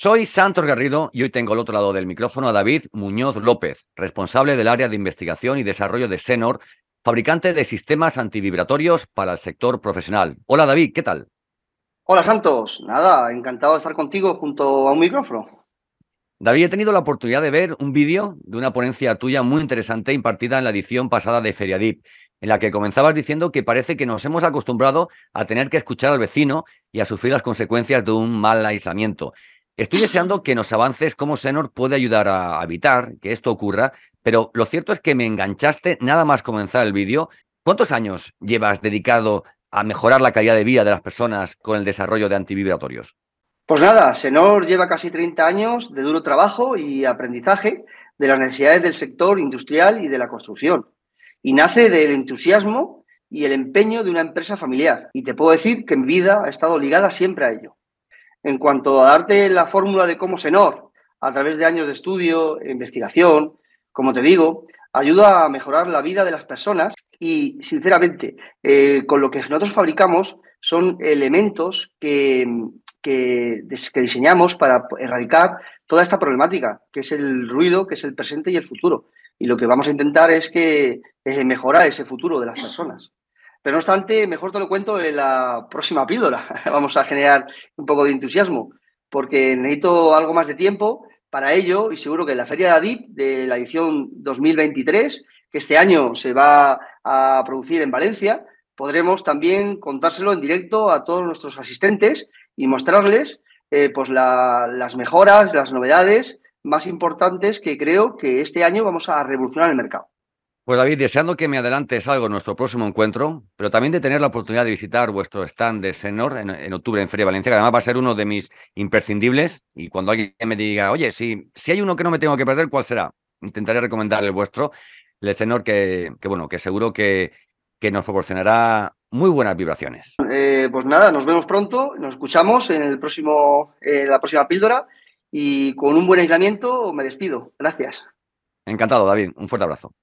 Soy Santos Garrido y hoy tengo al otro lado del micrófono a David Muñoz López, responsable del área de investigación y desarrollo de Senor, fabricante de sistemas antivibratorios para el sector profesional. Hola David, ¿qué tal? Hola Santos, nada, encantado de estar contigo junto a un micrófono. David, he tenido la oportunidad de ver un vídeo de una ponencia tuya muy interesante impartida en la edición pasada de Feriadip, en la que comenzabas diciendo que parece que nos hemos acostumbrado a tener que escuchar al vecino y a sufrir las consecuencias de un mal aislamiento. Estoy deseando que nos avances cómo Senor puede ayudar a evitar que esto ocurra, pero lo cierto es que me enganchaste nada más comenzar el vídeo. ¿Cuántos años llevas dedicado a mejorar la calidad de vida de las personas con el desarrollo de antivibratorios? Pues nada, Senor lleva casi 30 años de duro trabajo y aprendizaje de las necesidades del sector industrial y de la construcción. Y nace del entusiasmo y el empeño de una empresa familiar. Y te puedo decir que mi vida ha estado ligada siempre a ello. En cuanto a darte la fórmula de cómo Senor, a través de años de estudio, investigación, como te digo, ayuda a mejorar la vida de las personas y, sinceramente, eh, con lo que nosotros fabricamos son elementos que, que, diseñamos para erradicar toda esta problemática, que es el ruido, que es el presente y el futuro. Y lo que vamos a intentar es que mejorar ese futuro de las personas. Pero no obstante, mejor te lo cuento en la próxima píldora. Vamos a generar un poco de entusiasmo, porque necesito algo más de tiempo para ello y seguro que en la Feria de ADIP de la edición 2023, que este año se va a producir en Valencia, podremos también contárselo en directo a todos nuestros asistentes y mostrarles eh, pues las mejoras, las novedades más importantes que creo que este año vamos a revolucionar el mercado. Pues David, deseando que me adelantes algo en nuestro próximo encuentro, pero también de tener la oportunidad de visitar vuestro stand de Senor en, octubre en Feria Valencia, que además va a ser uno de mis imprescindibles. Y cuando alguien me diga, oye, si, si hay uno que no me tengo que perder, ¿cuál será? Intentaré recomendar el vuestro, el Senor, que, que bueno, que seguro que, que nos proporcionará muy buenas vibraciones. Eh, pues nada, nos vemos pronto, nos escuchamos en el próximo, eh, la próxima píldora y con un buen aislamiento me despido. Gracias. Encantado, David. Un fuerte abrazo.